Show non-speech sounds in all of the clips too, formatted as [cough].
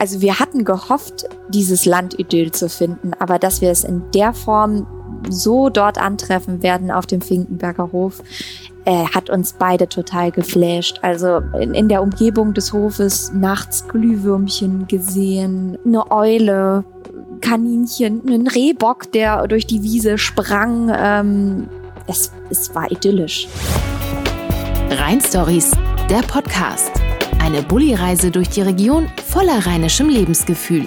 also wir hatten gehofft, dieses Landidyll zu finden, aber dass wir es in der Form so dort antreffen werden auf dem Finkenberger Hof, äh, hat uns beide total geflasht. Also in, in der Umgebung des Hofes nachts Glühwürmchen gesehen, eine Eule, Kaninchen, einen Rehbock, der durch die Wiese sprang. Ähm, es, es war idyllisch. Rheinstories, der Podcast. Eine Bulli-Reise durch die Region voller rheinischem Lebensgefühl.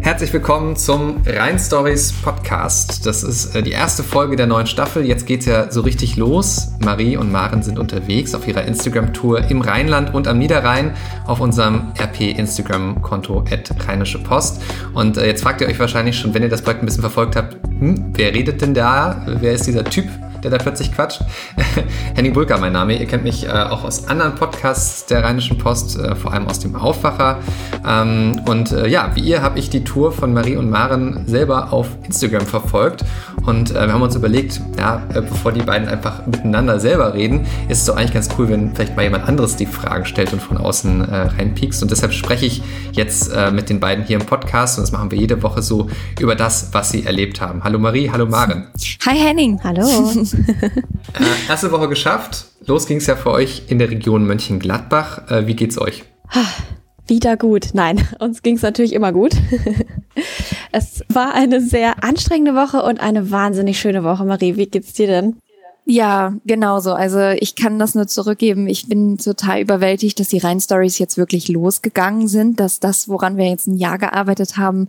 Herzlich willkommen zum Rhein Stories Podcast. Das ist äh, die erste Folge der neuen Staffel. Jetzt geht's ja so richtig los. Marie und Maren sind unterwegs auf ihrer Instagram-Tour im Rheinland und am Niederrhein auf unserem RP-Instagram-Konto Rheinische Post. Und äh, jetzt fragt ihr euch wahrscheinlich schon, wenn ihr das Projekt ein bisschen verfolgt habt, hm, wer redet denn da? Wer ist dieser Typ? Der da plötzlich quatscht. [laughs] Henning Bulka, mein Name. Ihr kennt mich äh, auch aus anderen Podcasts der Rheinischen Post, äh, vor allem aus dem Aufwacher. Ähm, und äh, ja, wie ihr habe ich die Tour von Marie und Maren selber auf Instagram verfolgt. Und äh, wir haben uns überlegt, ja, äh, bevor die beiden einfach miteinander selber reden, ist es doch eigentlich ganz cool, wenn vielleicht mal jemand anderes die Fragen stellt und von außen äh, reinpiekst. Und deshalb spreche ich jetzt mit den beiden hier im Podcast und das machen wir jede Woche so über das, was sie erlebt haben. Hallo Marie, hallo Maren. Hi Henning. Hallo. [laughs] äh, erste Woche geschafft. Los ging es ja für euch in der Region Mönchengladbach. Äh, wie geht's euch? Wieder gut. Nein, [laughs] uns ging es natürlich immer gut. [laughs] es war eine sehr anstrengende Woche und eine wahnsinnig schöne Woche. Marie, wie geht's dir denn? Ja, genauso. Also ich kann das nur zurückgeben. Ich bin total überwältigt, dass die Rhein-Stories jetzt wirklich losgegangen sind, dass das, woran wir jetzt ein Jahr gearbeitet haben,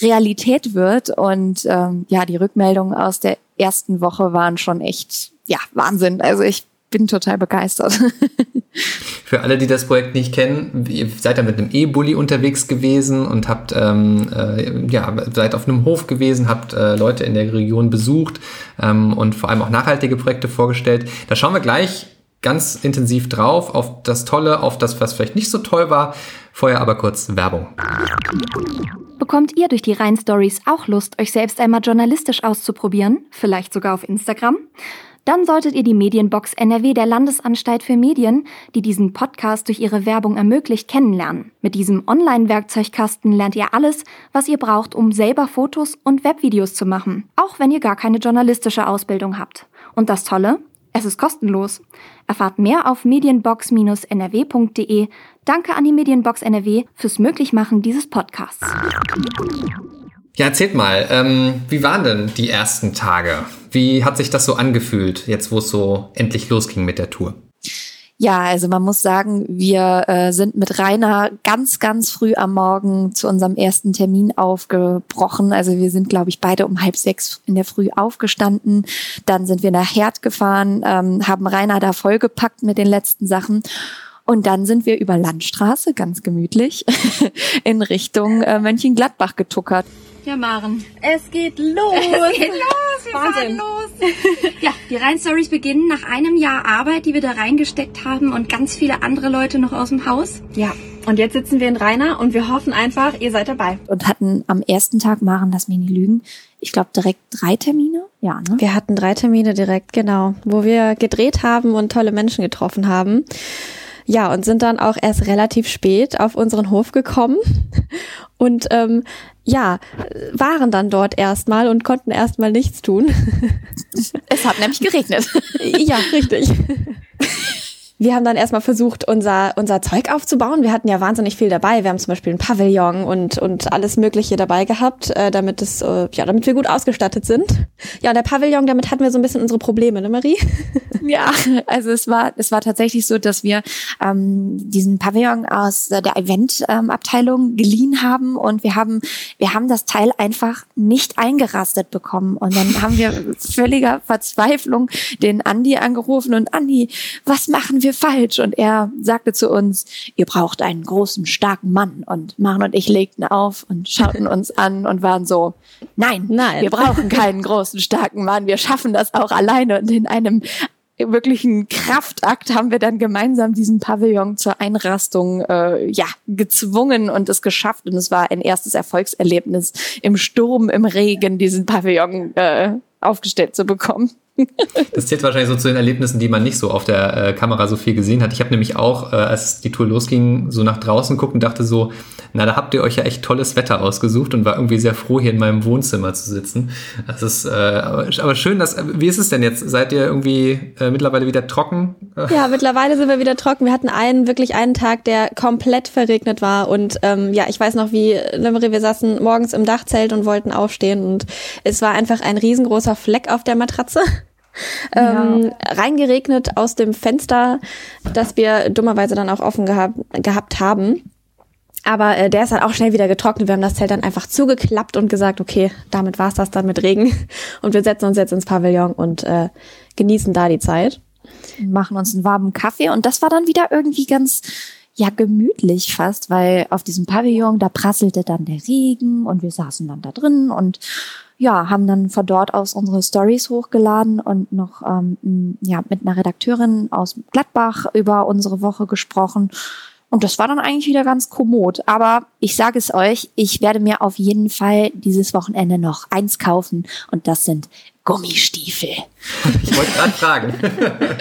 Realität wird. Und ähm, ja, die Rückmeldungen aus der ersten Woche waren schon echt, ja, Wahnsinn. Also ich bin total begeistert. [laughs] Für alle, die das Projekt nicht kennen, ihr seid ja mit einem E-Bully unterwegs gewesen und habt, ähm, äh, ja, seid auf einem Hof gewesen, habt äh, Leute in der Region besucht ähm, und vor allem auch nachhaltige Projekte vorgestellt. Da schauen wir gleich ganz intensiv drauf, auf das Tolle, auf das, was vielleicht nicht so toll war. Vorher aber kurz Werbung. Bekommt ihr durch die Rhein Stories auch Lust, euch selbst einmal journalistisch auszuprobieren? Vielleicht sogar auf Instagram? Dann solltet ihr die Medienbox NRW der Landesanstalt für Medien, die diesen Podcast durch ihre Werbung ermöglicht, kennenlernen. Mit diesem Online-Werkzeugkasten lernt ihr alles, was ihr braucht, um selber Fotos und Webvideos zu machen, auch wenn ihr gar keine journalistische Ausbildung habt. Und das Tolle? Es ist kostenlos. Erfahrt mehr auf medienbox-nrw.de. Danke an die Medienbox NRW fürs Möglichmachen dieses Podcasts. Ja, erzählt mal, ähm, wie waren denn die ersten Tage? Wie hat sich das so angefühlt, jetzt wo es so endlich losging mit der Tour? Ja, also man muss sagen, wir äh, sind mit Rainer ganz, ganz früh am Morgen zu unserem ersten Termin aufgebrochen. Also wir sind, glaube ich, beide um halb sechs in der Früh aufgestanden. Dann sind wir nach Herd gefahren, ähm, haben Rainer da vollgepackt mit den letzten Sachen. Und dann sind wir über Landstraße, ganz gemütlich, [laughs] in Richtung äh, Mönchengladbach getuckert. Ja, Maren. Es geht los. Es geht los. Wir Wahnsinn. los. [laughs] ja, die Rhein-Stories beginnen nach einem Jahr Arbeit, die wir da reingesteckt haben und ganz viele andere Leute noch aus dem Haus. Ja. Und jetzt sitzen wir in Rainer und wir hoffen einfach, ihr seid dabei. Und hatten am ersten Tag, Maren, das mir nie lügen, ich glaube direkt drei Termine. Ja, ne? Wir hatten drei Termine direkt, genau, wo wir gedreht haben und tolle Menschen getroffen haben. Ja, und sind dann auch erst relativ spät auf unseren Hof gekommen [laughs] und ähm, ja, waren dann dort erstmal und konnten erstmal nichts tun. [laughs] Es hat nämlich geregnet. Ja, richtig. [laughs] Wir haben dann erstmal versucht, unser, unser Zeug aufzubauen. Wir hatten ja wahnsinnig viel dabei. Wir haben zum Beispiel ein Pavillon und, und alles Mögliche dabei gehabt, äh, damit es, äh, ja, damit wir gut ausgestattet sind. Ja, und der Pavillon, damit hatten wir so ein bisschen unsere Probleme, ne, Marie? [laughs] Ja, also es war, es war tatsächlich so, dass wir ähm, diesen Pavillon aus der Eventabteilung geliehen haben und wir haben, wir haben das Teil einfach nicht eingerastet bekommen. Und dann haben wir völliger Verzweiflung den Andi angerufen und Andi, was machen wir? Wir falsch? Und er sagte zu uns, ihr braucht einen großen, starken Mann. Und Maren und ich legten auf und schauten [laughs] uns an und waren so, nein, nein, wir brauchen [laughs] keinen großen, starken Mann. Wir schaffen das auch alleine. Und in einem wirklichen Kraftakt haben wir dann gemeinsam diesen Pavillon zur Einrastung äh, ja gezwungen und es geschafft und es war ein erstes Erfolgserlebnis im Sturm im Regen diesen Pavillon äh, aufgestellt zu bekommen. [laughs] Das zählt wahrscheinlich so zu den Erlebnissen, die man nicht so auf der äh, Kamera so viel gesehen hat. Ich habe nämlich auch, äh, als die Tour losging, so nach draußen gucken und dachte so, na, da habt ihr euch ja echt tolles Wetter ausgesucht und war irgendwie sehr froh, hier in meinem Wohnzimmer zu sitzen. Das ist äh, aber schön, dass. Wie ist es denn jetzt? Seid ihr irgendwie äh, mittlerweile wieder trocken? [laughs] Ja, mittlerweile sind wir wieder trocken. Wir hatten einen, wirklich einen Tag, der komplett verregnet war. Und ähm, ja, ich weiß noch, wie, wir saßen morgens im Dachzelt und wollten aufstehen und es war einfach ein riesengroßer Fleck auf der Matratze. Ähm, reingeregnet aus dem Fenster, das wir dummerweise dann auch offen gehabt, gehabt haben. Aber äh, der ist dann auch schnell wieder getrocknet. Wir haben das Zelt dann einfach zugeklappt und gesagt, okay, damit war's das dann mit Regen. [laughs] Und wir setzen uns jetzt ins Pavillon und äh, genießen da die Zeit. Machen uns einen warmen Kaffee und das war dann wieder irgendwie ganz ja gemütlich fast, weil auf diesem Pavillon, da prasselte dann der Regen und wir saßen dann da drin und ja, haben dann von dort aus unsere Stories hochgeladen und noch ähm, ja, mit einer Redakteurin aus Gladbach über unsere Woche gesprochen. Und das war dann eigentlich wieder ganz kommod. Aber ich sage es euch, ich werde mir auf jeden Fall dieses Wochenende noch eins kaufen. Und das sind Gummistiefel. Ich wollte gerade fragen. [laughs]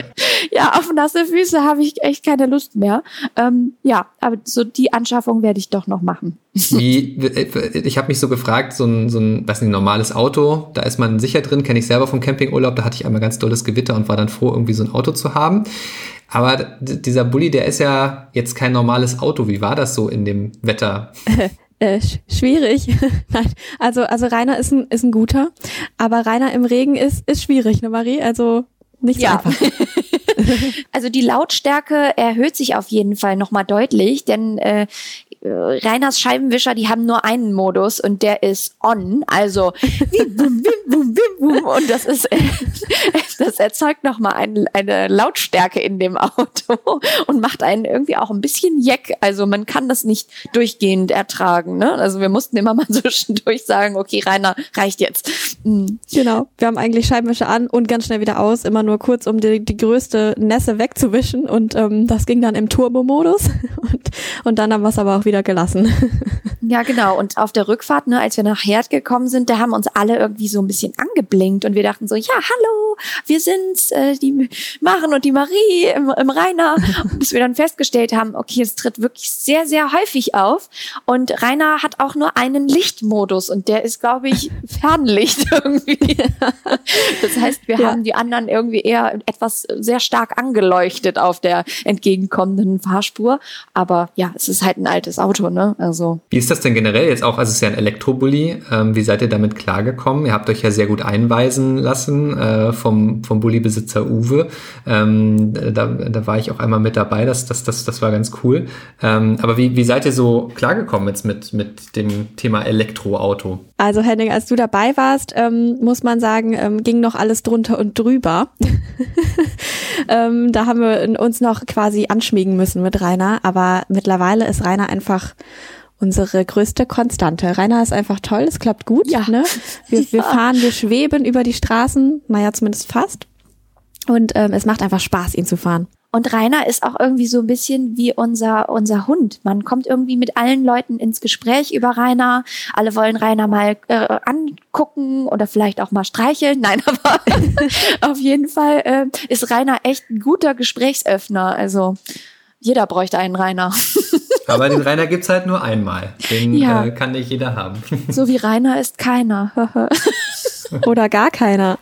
ja, auf nasse Füße habe ich echt keine Lust mehr. Ähm, ja, aber so die Anschaffung werde ich doch noch machen. [laughs] Wie, ich habe mich so gefragt, so ein, so ein, was nicht, normales Auto, da ist man sicher drin, kenne ich selber vom Campingurlaub, da hatte ich einmal ganz dolles Gewitter und war dann froh, irgendwie so ein Auto zu haben. Aber dieser Bulli, der ist ja jetzt kein normales Auto. Wie war das so in dem Wetter? [laughs] Äh, schwierig. [laughs] Nein, also also Rainer ist ein ist ein guter, aber Rainer im Regen ist ist schwierig, ne Marie? Also nicht ja. einfach. [laughs] also die Lautstärke erhöht sich auf jeden Fall nochmal deutlich, denn äh, Reiners Scheibenwischer, die haben nur einen Modus und der ist on, also [laughs] und das ist [laughs] das erzeugt noch mal ein, eine Lautstärke in dem Auto und macht einen irgendwie auch ein bisschen jeck. Also man kann das nicht durchgehend ertragen. Ne? Also wir mussten immer mal zwischendurch sagen, okay, Rainer, reicht jetzt. Mhm. Genau. Wir haben eigentlich Scheibenwischer an und ganz schnell wieder aus, immer nur kurz, um die, die größte Nässe wegzuwischen. Und ähm, das ging dann im Turbo-Modus. [laughs] Und, und dann haben wir es aber auch wieder gelassen. [laughs] Ja, genau. Und auf der Rückfahrt, ne, als wir nach Herd gekommen sind, da haben uns alle irgendwie so ein bisschen angeblinkt und wir dachten so, ja, hallo, wir sind's, äh, die Maren und die Marie im, im Rainer. [laughs] bis wir dann festgestellt haben, okay, es tritt wirklich sehr, sehr häufig auf. Und Rainer hat auch nur einen Lichtmodus und der ist, glaube ich, [laughs] Fernlicht irgendwie. [laughs] das heißt, wir ja. haben die anderen irgendwie eher etwas sehr stark angeleuchtet auf der entgegenkommenden Fahrspur. Aber ja, es ist halt ein altes Auto, ne? Also. Wie ist das denn generell jetzt auch? Also es ist ja ein Elektrobully. Ähm, wie seid ihr damit klargekommen? Ihr habt euch ja sehr gut einweisen lassen äh, vom, vom Bulli-Besitzer Uwe. Ähm, da, da war ich auch einmal mit dabei. Das, das, das, das war ganz cool. Ähm, aber wie, wie seid ihr so klargekommen jetzt mit, mit dem Thema Elektroauto? Also Henning, als du dabei warst, ähm, muss man sagen, ähm, ging noch alles drunter und drüber. [laughs] ähm, da haben wir uns noch quasi anschmiegen müssen mit Rainer. Aber mittlerweile ist Rainer einfach unsere größte Konstante. Rainer ist einfach toll, es klappt gut. Ja. Ne? Wir, wir [laughs] fahren, wir schweben über die Straßen, naja, zumindest fast. Und ähm, es macht einfach Spaß, ihn zu fahren. Und Rainer ist auch irgendwie so ein bisschen wie unser, unser Hund. Man kommt irgendwie mit allen Leuten ins Gespräch über Rainer. Alle wollen Rainer mal äh, angucken oder vielleicht auch mal streicheln. [laughs] Nein, aber [laughs] auf jeden Fall äh, ist Rainer echt ein guter Gesprächsöffner. Also jeder bräuchte einen Rainer. Aber den Rainer gibt's halt nur einmal. Den ja. äh, kann nicht jeder haben. [laughs] So wie Rainer ist keiner. [laughs] Oder gar keiner.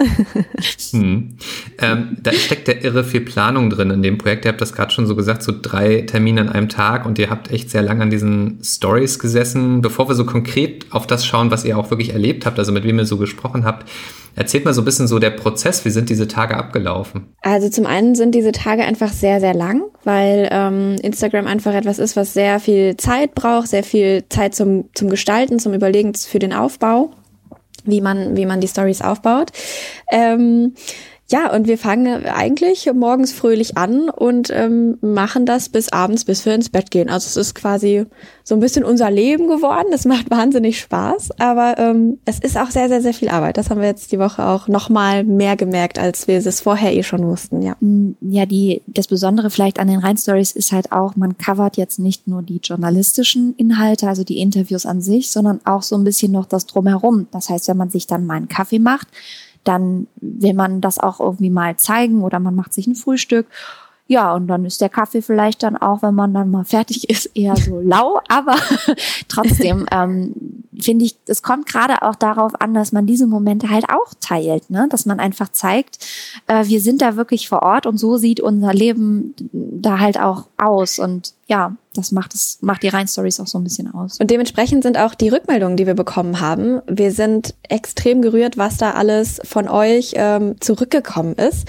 Hm. Ähm, da steckt der irre viel Planung drin in dem Projekt. Ihr habt das gerade schon so gesagt, so drei Termine an einem Tag und ihr habt echt sehr lange an diesen Stories gesessen. Bevor wir so konkret auf das schauen, was ihr auch wirklich erlebt habt, also mit wem ihr so gesprochen habt, Erzählt mal so ein bisschen so der Prozess, wie sind diese Tage abgelaufen? Also zum einen sind diese Tage einfach sehr, sehr lang, weil ähm, Instagram einfach etwas ist, was sehr viel Zeit braucht, sehr viel Zeit zum, zum Gestalten, zum Überlegen für den Aufbau, wie man, wie man die Stories aufbaut. Ähm, ja, und wir fangen eigentlich morgens fröhlich an und ähm, machen das bis abends, bis wir ins Bett gehen. Also es ist quasi so ein bisschen unser Leben geworden. Es macht [laughs] wahnsinnig Spaß, aber ähm, es ist auch sehr, sehr, sehr viel Arbeit. Das haben wir jetzt die Woche auch nochmal mehr gemerkt, als wir es vorher eh schon wussten, ja. Mm, ja, die, das Besondere vielleicht an den Rhein-Stories ist halt auch, man covert jetzt nicht nur die journalistischen Inhalte, also die Interviews an sich, sondern auch so ein bisschen noch das Drumherum. Das heißt, wenn man sich dann mal einen Kaffee macht, dann will man das auch irgendwie mal zeigen oder man macht sich ein Frühstück ja, und dann ist der Kaffee vielleicht dann auch, wenn man dann mal fertig [laughs] ist, eher so lau. Aber [laughs] trotzdem [laughs] ähm, finde ich, es kommt gerade auch darauf an, dass man diese Momente halt auch teilt, ne? dass man einfach zeigt, äh, wir sind da wirklich vor Ort und so sieht unser Leben da halt auch aus. Und ja, das macht es, macht die Rhein-Stories auch so ein bisschen aus. Und dementsprechend sind auch die Rückmeldungen, die wir bekommen haben. Wir sind extrem gerührt, was da alles von euch ähm, zurückgekommen ist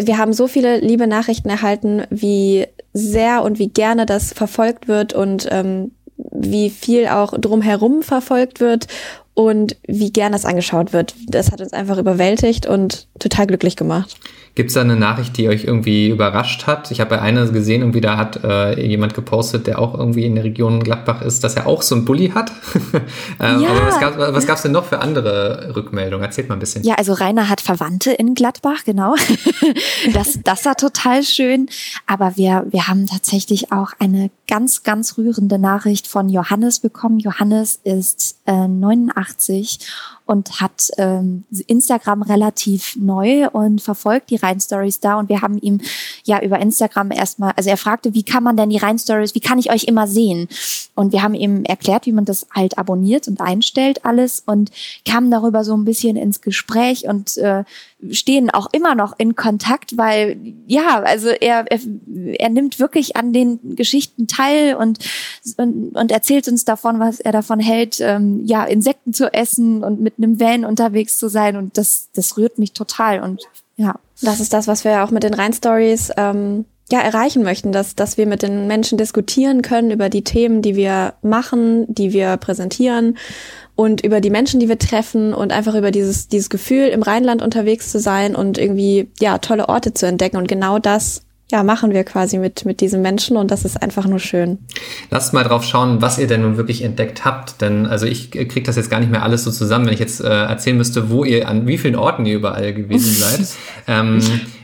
wir haben so viele liebe Nachrichten erhalten, wie sehr und wie gerne das verfolgt wird und ähm, wie viel auch drumherum verfolgt wird und wie gern das angeschaut wird. Das hat uns einfach überwältigt und total glücklich gemacht. Gibt es da eine Nachricht, die euch irgendwie überrascht hat? Ich habe bei einer gesehen, irgendwie da hat äh, jemand gepostet, der auch irgendwie in der Region Gladbach ist, dass er auch so einen Bulli hat. [laughs] ähm, ja. Aber was gab gab's denn noch für andere Rückmeldungen? Erzählt mal ein bisschen. Ja, also Rainer hat Verwandte in Gladbach, genau. [laughs] das, das war total schön. Aber wir, wir haben tatsächlich auch eine ganz, ganz rührende Nachricht von Johannes bekommen. Johannes ist äh, 89 und hat ähm, Instagram relativ neu und verfolgt die Rhein-Stories da. Und wir haben ihm ja über Instagram erstmal, also er fragte, wie kann man denn die Rhein-Stories, wie kann ich euch immer sehen? Und wir haben ihm erklärt, wie man das halt abonniert und einstellt alles und kamen darüber so ein bisschen ins Gespräch und äh, stehen auch immer noch in Kontakt, weil ja, also er, er, er nimmt wirklich an den Geschichten teil und, und, und erzählt uns davon, was er davon hält, ähm, ja, Insekten zu essen und mit einem Van unterwegs zu sein. Und das, das rührt mich total. Und ja. Das ist das, was wir auch mit den Rhein-Stories ähm, ja, erreichen möchten, dass, dass wir mit den Menschen diskutieren können über die Themen, die wir machen, die wir präsentieren und über die Menschen, die wir treffen und einfach über dieses, dieses Gefühl, im Rheinland unterwegs zu sein und irgendwie, ja, tolle Orte zu entdecken. Und genau das ja, machen wir quasi mit, mit diesen Menschen und das ist einfach nur schön. Lasst mal drauf schauen, was ihr denn nun wirklich entdeckt habt, denn also ich kriege das jetzt gar nicht mehr alles so zusammen, wenn ich jetzt äh, erzählen müsste, wo ihr, an wie vielen Orten ihr überall gewesen [laughs] seid. ähm,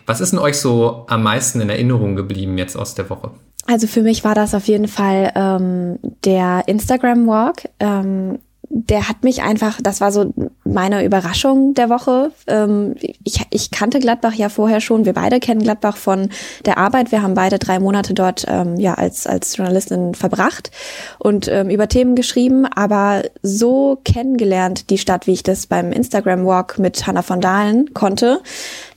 was ist denn euch so am meisten in Erinnerung geblieben jetzt aus der Woche? Also für mich war das auf jeden Fall ähm, der Instagram Walk. Ähm, der hat mich einfach, das war so meine Überraschung der Woche. Ähm, ich, ich kannte Gladbach ja vorher schon. Wir beide kennen Gladbach von der Arbeit. Wir haben beide drei Monate dort ähm, ja als als Journalistin verbracht und ähm, über Themen geschrieben. Aber so kennengelernt die Stadt, wie ich das beim Instagram Walk mit Hannah von Dahlen konnte,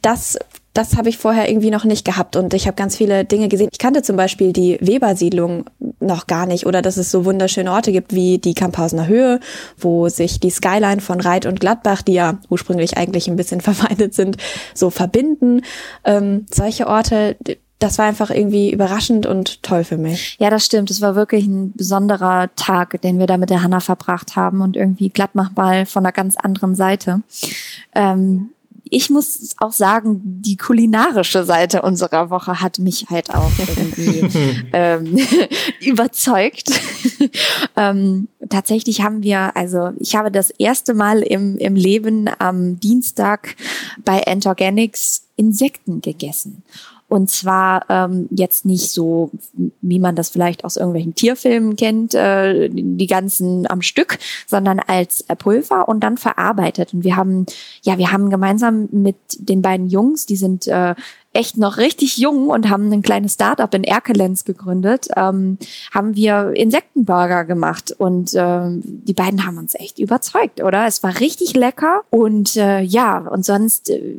das das habe ich vorher irgendwie noch nicht gehabt und ich habe ganz viele Dinge gesehen. Ich kannte zum Beispiel die Webersiedlung noch gar nicht oder dass es so wunderschöne Orte gibt wie die Kamphausener Höhe, wo sich die Skyline von Reit und Gladbach, die ja ursprünglich eigentlich ein bisschen [laughs] verfeindet sind, so verbinden. Ähm, solche Orte, das war einfach irgendwie überraschend und toll für mich. Ja, das stimmt. Es war wirklich ein besonderer Tag, den wir da mit der Hanna verbracht haben und irgendwie Gladbach mal von einer ganz anderen Seite. Ähm, ich muss auch sagen, die kulinarische Seite unserer Woche hat mich halt auch [laughs] irgendwie ähm, [laughs] überzeugt. [laughs] ähm, tatsächlich haben wir, also ich habe das erste Mal im, im Leben am Dienstag bei Entorganics Insekten gegessen. Und zwar ähm, jetzt nicht so, wie man das vielleicht aus irgendwelchen Tierfilmen kennt, äh, die ganzen am Stück, sondern als Pulver und dann verarbeitet. Und wir haben, ja, wir haben gemeinsam mit den beiden Jungs, die sind äh, echt noch richtig jung und haben ein kleines Startup in Erkelenz gegründet, ähm, haben wir Insektenburger gemacht und ähm, die beiden haben uns echt überzeugt, oder? Es war richtig lecker und äh, ja, und sonst äh,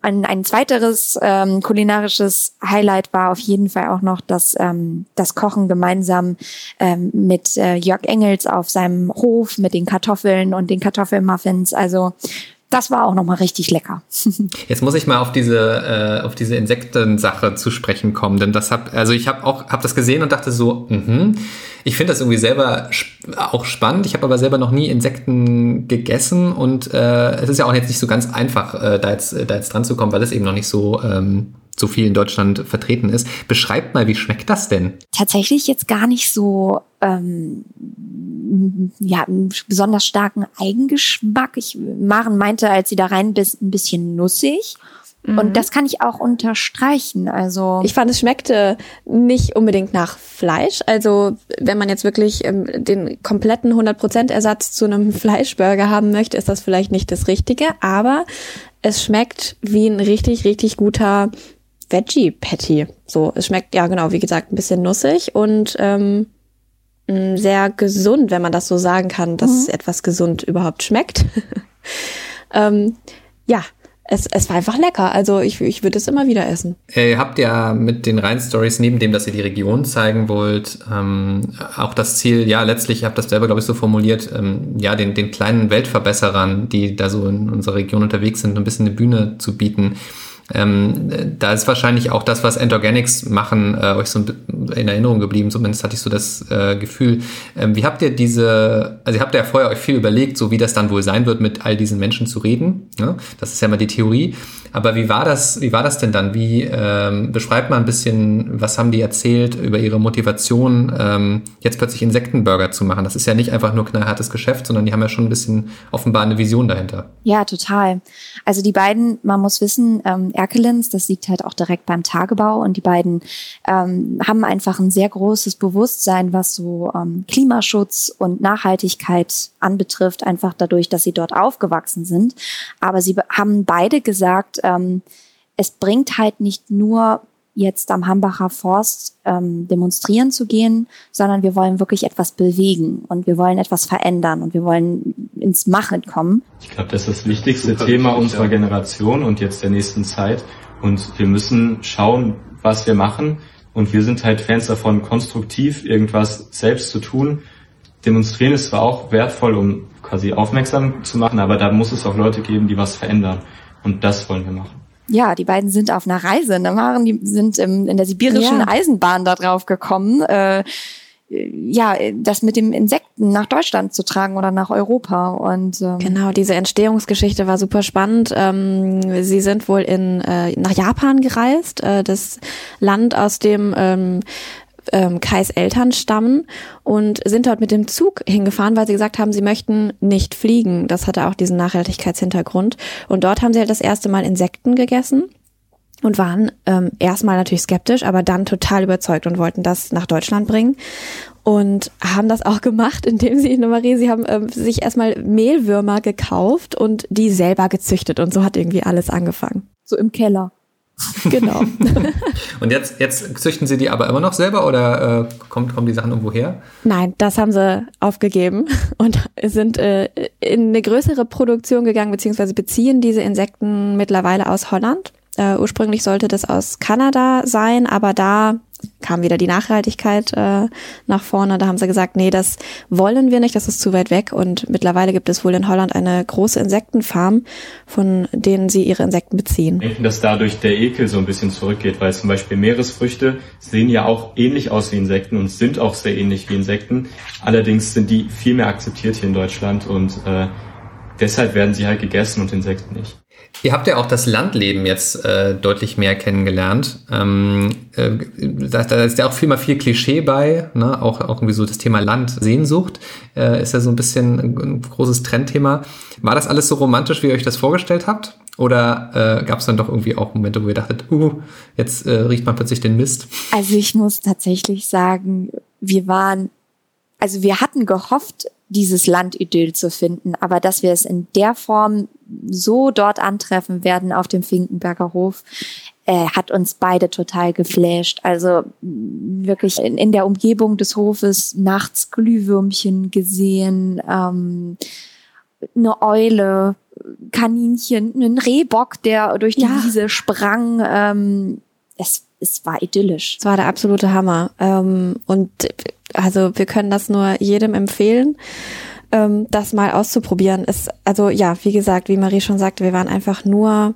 ein, ein zweiteres ähm, kulinarisches Highlight war auf jeden Fall auch noch das, ähm, das Kochen gemeinsam ähm, mit äh, Jörg Engels auf seinem Hof mit den Kartoffeln und den Kartoffelmuffins. Also das war auch nochmal richtig lecker. [laughs] Jetzt muss ich mal auf diese, äh, auf diese Insektensache zu sprechen kommen, denn das hab, also ich habe auch, hab das gesehen und dachte so, mhm. ich finde das irgendwie selber auch spannend. Ich habe aber selber noch nie Insekten gegessen und äh, es ist ja auch jetzt nicht so ganz einfach, äh, da jetzt, da jetzt dran zu kommen, weil es eben noch nicht so ähm, so viel in Deutschland vertreten ist. Beschreibt mal, wie schmeckt das denn? Tatsächlich jetzt gar nicht so ähm, ja, einen besonders starken Eigengeschmack. Ich, Maren meinte, als sie da rein bist, ein bisschen nussig. Und mhm. das kann ich auch unterstreichen. Also ich fand, es schmeckte nicht unbedingt nach Fleisch. Also wenn man jetzt wirklich ähm, den kompletten 100% Ersatz zu einem [laughs] Fleischburger haben möchte, ist das vielleicht nicht das Richtige. Aber es schmeckt wie ein richtig, richtig guter Veggie Patty. So, es schmeckt ja genau, wie gesagt, ein bisschen nussig und ähm, sehr gesund, wenn man das so sagen kann, dass mhm. etwas gesund überhaupt schmeckt. [laughs] ähm, ja, es, es war einfach lecker. Also ich, ich würde es immer wieder essen. Ihr habt ja mit den Rhein-Stories, neben dem, dass ihr die Region zeigen wollt, ähm, auch das Ziel, ja, letztlich, ihr habt das selber, glaube ich, so formuliert, ähm, ja, den, den kleinen Weltverbesserern, die da so in unserer Region unterwegs sind, ein bisschen eine Bühne zu bieten. Ähm, da ist wahrscheinlich auch das, was Endorganics machen, äh, euch so in Erinnerung geblieben. Zumindest hatte ich so das äh, Gefühl. Ähm, wie habt ihr diese, also ihr habt ja vorher euch viel überlegt, so wie das dann wohl sein wird, mit all diesen Menschen zu reden. Ne? Das ist ja mal die Theorie. Aber wie war das, wie war das denn dann? Wie ähm, beschreibt man ein bisschen, was haben die erzählt über ihre Motivation, ähm, jetzt plötzlich Insektenburger zu machen? Das ist ja nicht einfach nur knallhartes Geschäft, sondern die haben ja schon ein bisschen offenbar eine Vision dahinter. Ja, total. Also die beiden, man muss wissen, ähm, Erkelens, das liegt halt auch direkt beim Tagebau und die beiden ähm, haben einfach ein sehr großes Bewusstsein, was so ähm, Klimaschutz und Nachhaltigkeit anbetrifft, einfach dadurch, dass sie dort aufgewachsen sind. Aber sie haben beide gesagt, ähm, es bringt halt nicht nur jetzt am Hambacher Forst ähm, demonstrieren zu gehen, sondern wir wollen wirklich etwas bewegen und wir wollen etwas verändern und wir wollen ins Machen kommen. Ich glaube, das ist das wichtigste Super Thema unserer ja. Generation und jetzt der nächsten Zeit. Und wir müssen schauen, was wir machen. Und wir sind halt Fans davon, konstruktiv irgendwas selbst zu tun. Demonstrieren ist zwar auch wertvoll, um quasi aufmerksam zu machen, aber da muss es auch Leute geben, die was verändern. Und das wollen wir machen ja, die beiden sind auf einer Reise. Ne? Waren, die sind im, in der sibirischen ja. Eisenbahn da drauf gekommen. Äh, ja, das mit dem Insekten nach Deutschland zu tragen oder nach Europa. Und ähm genau, diese Entstehungsgeschichte war super spannend. Ähm, sie sind wohl in äh, nach Japan gereist, äh, das Land, aus dem ähm, ähm, Kais Eltern stammen und sind dort mit dem Zug hingefahren, weil sie gesagt haben, sie möchten nicht fliegen. Das hatte auch diesen Nachhaltigkeitshintergrund. Und dort haben sie halt das erste Mal Insekten gegessen und waren ähm, erstmal natürlich skeptisch, aber dann total überzeugt und wollten das nach Deutschland bringen und haben das auch gemacht, indem sie, Marie, sie haben ähm, sich erstmal Mehlwürmer gekauft und die selber gezüchtet und so hat irgendwie alles angefangen. So im Keller. Genau. [laughs] und jetzt, jetzt züchten Sie die aber immer noch selber oder äh, kommt, kommen die Sachen irgendwo her? Nein, das haben sie aufgegeben [laughs] und sind äh, in eine größere Produktion gegangen, beziehungsweise beziehen diese Insekten mittlerweile aus Holland. Äh, ursprünglich sollte das aus Kanada sein, aber da kam wieder die Nachhaltigkeit äh, nach vorne. Da haben sie gesagt, nee, das wollen wir nicht, das ist zu weit weg. Und mittlerweile gibt es wohl in Holland eine große Insektenfarm, von denen sie ihre Insekten beziehen. Ich denke, dass dadurch der Ekel so ein bisschen zurückgeht, weil zum Beispiel Meeresfrüchte sehen ja auch ähnlich aus wie Insekten und sind auch sehr ähnlich wie Insekten. Allerdings sind die viel mehr akzeptiert hier in Deutschland und äh, deshalb werden sie halt gegessen und Insekten nicht. Ihr habt ja auch das Landleben jetzt äh, deutlich mehr kennengelernt. Ähm, äh, da, da, ist ja auch viel mal viel Klischee bei, ne? auch, auch irgendwie so das Thema Landsehnsucht äh, ist ja so ein bisschen ein, großes Trendthema. War das alles so romantisch, wie ihr euch das vorgestellt habt? Oder äh, gab es dann doch irgendwie auch Momente, wo ihr dachtet, uh, jetzt äh, riecht man plötzlich den Mist? Also ich muss tatsächlich sagen, wir waren, also wir hatten gehofft, dieses Landidyll zu finden. Aber dass wir es in der Form so dort antreffen werden auf dem Finkenberger Hof, äh, hat uns beide total geflasht. Also wirklich in, in der Umgebung des Hofes nachts Glühwürmchen gesehen, ähm, eine Eule, Kaninchen, einen Rehbock, der durch die ja. Wiese sprang. Ähm, es, es war idyllisch. Es war der absolute Hammer. Ähm, und also wir können das nur jedem empfehlen, ähm, das mal auszuprobieren. Es, also ja, wie gesagt, wie Marie schon sagte, wir waren einfach nur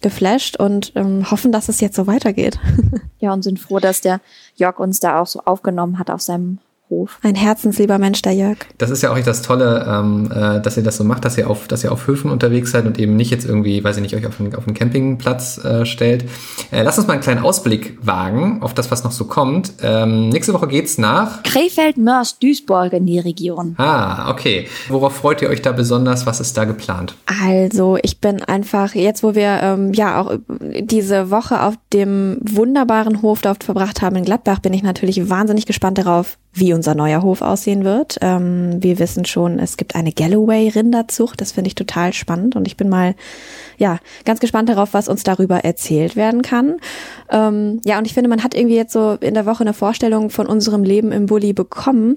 geflasht und ähm, hoffen, dass es jetzt so weitergeht. [laughs] ja, und sind froh, dass der Jörg uns da auch so aufgenommen hat auf seinem Hof. Ein herzenslieber Mensch, der Jörg. Das ist ja auch nicht das Tolle, ähm, äh, dass ihr das so macht, dass ihr auf, dass ihr auf Höfen unterwegs seid und eben nicht jetzt irgendwie, weiß ich nicht, euch auf einen, auf einen Campingplatz äh, stellt. Äh, lasst uns mal einen kleinen Ausblick wagen auf das, was noch so kommt. Ähm, nächste Woche geht's nach Krefeld, Mörs, Duisburg in die Region. Ah, okay. Worauf freut ihr euch da besonders? Was ist da geplant? Also, ich bin einfach, jetzt wo wir ähm, ja auch diese Woche auf dem wunderbaren Hof dort verbracht haben in Gladbach, bin ich natürlich wahnsinnig gespannt darauf, wie unser neuer Hof aussehen wird. Ähm, wir wissen schon, es gibt eine Galloway-Rinderzucht. Das finde ich total spannend und ich bin mal ja ganz gespannt darauf, was uns darüber erzählt werden kann. Ähm, ja, und ich finde, man hat irgendwie jetzt so in der Woche eine Vorstellung von unserem Leben im Bulli bekommen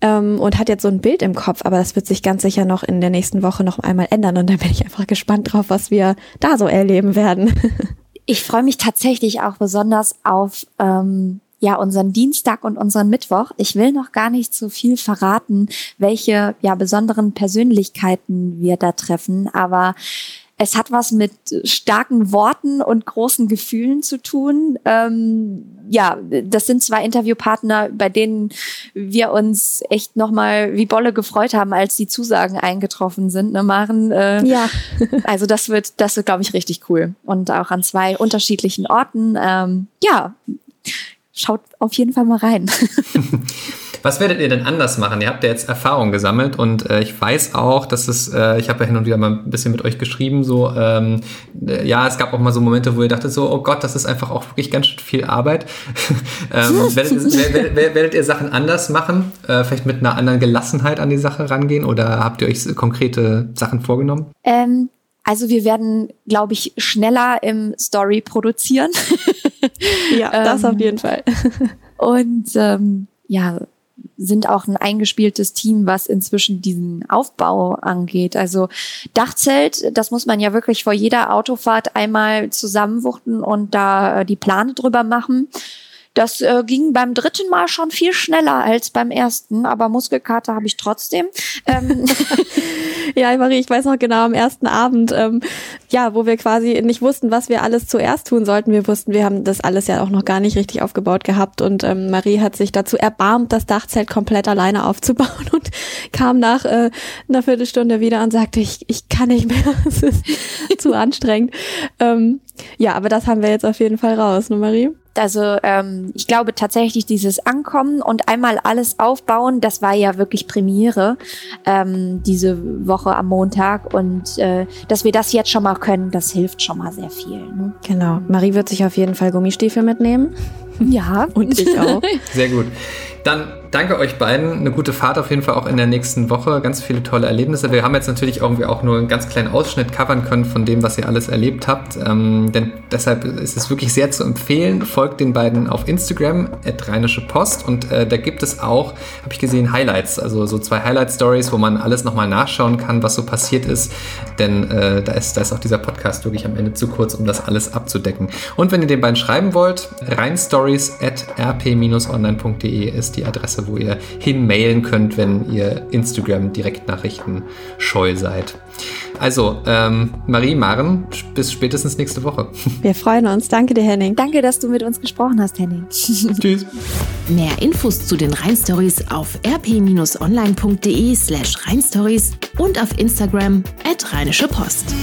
ähm, und hat jetzt so ein Bild im Kopf, aber das wird sich ganz sicher noch in der nächsten Woche noch einmal ändern und da bin ich einfach gespannt drauf, was wir da so erleben werden. [laughs] Ich freue mich tatsächlich auch besonders auf ähm, ja unseren Dienstag und unseren Mittwoch. Ich will noch gar nicht so viel verraten, welche ja besonderen Persönlichkeiten wir da treffen, aber es hat was mit starken Worten und großen Gefühlen zu tun. Ähm, ja, das sind zwei Interviewpartner, bei denen wir uns echt nochmal wie Bolle gefreut haben, als die Zusagen eingetroffen sind. Ne, Maren? Äh, ja. [laughs] also das wird, das wird, glaube ich, richtig cool. Und auch an zwei unterschiedlichen Orten. Ähm, ja, schaut auf jeden Fall mal rein. [laughs] Was werdet ihr denn anders machen? Ihr habt ja jetzt Erfahrung gesammelt und äh, ich weiß auch, dass es, äh, ich habe ja hin und wieder mal ein bisschen mit euch geschrieben, so, ähm, äh, ja, es gab auch mal so Momente, wo ihr dachtet so, oh Gott, das ist einfach auch wirklich ganz schön viel Arbeit. [laughs] ähm, [laughs] werdet, ihr, werdet, werdet, ihr Sachen anders machen? Äh, vielleicht mit einer anderen Gelassenheit an die Sache rangehen oder habt ihr euch konkrete Sachen vorgenommen? Ähm, also wir werden, glaube ich, schneller im Story produzieren. [laughs] ja, das ähm, auf jeden Fall. [laughs] und ähm, ja, sind auch ein eingespieltes Team, was inzwischen diesen Aufbau angeht. Also Dachzelt, das muss man ja wirklich vor jeder Autofahrt einmal zusammenwuchten und da äh, die Plane drüber machen. Das äh, ging beim dritten Mal schon viel schneller als beim ersten, aber Muskelkater habe ich trotzdem. Ähm. [laughs] ja, Marie, ich weiß noch genau am ersten Abend, ähm, ja, wo wir quasi nicht wussten, was wir alles zuerst tun sollten. Wir wussten, wir haben das alles ja auch noch gar nicht richtig aufgebaut gehabt und ähm, Marie hat sich dazu erbarmt, das Dachzelt komplett alleine aufzubauen und kam nach äh, einer Viertelstunde wieder und sagte, ich, ich kann nicht mehr, [laughs] es ist zu anstrengend. Ähm, ja, aber das haben wir jetzt auf jeden Fall raus, ne Marie? Also ähm, ich glaube tatsächlich dieses Ankommen und einmal alles aufbauen, das war ja wirklich Premiere ähm, diese Woche am Montag und äh, dass wir das jetzt schon mal können, das hilft schon mal sehr viel. Ne? Genau. Marie wird sich auf jeden Fall Gummistiefel mitnehmen. Ja. und ich auch. Sehr gut. Dann danke euch beiden. Eine gute Fahrt auf jeden Fall auch in der nächsten Woche. Ganz viele tolle Erlebnisse. Wir haben jetzt natürlich irgendwie auch nur einen ganz kleinen Ausschnitt covern können von dem, was ihr alles erlebt habt. Ähm, denn deshalb ist es wirklich sehr zu empfehlen. Folgt den beiden auf Instagram, at Rheinische Post. Und äh, da gibt es auch, habe ich gesehen, Highlights. Also so zwei Highlight-Stories, wo man alles nochmal nachschauen kann, was so passiert ist. Denn äh, da, ist, da ist auch dieser Podcast wirklich am Ende zu kurz, um das alles abzudecken. Und wenn ihr den beiden schreiben wollt, reinstories at rp-online.de ist die Adresse, wo ihr hinmailen könnt, wenn ihr Instagram-Direktnachrichten scheu seid. Also, ähm, Marie, Maren, bis spätestens nächste Woche. [laughs] Wir freuen uns. Danke dir, Henning. Danke, dass du mit uns gesprochen hast, Henning. [laughs] Tschüss. Mehr Infos zu den Rheinstories auf rp-online.de slash rheinstories und auf Instagram at rheinische Post.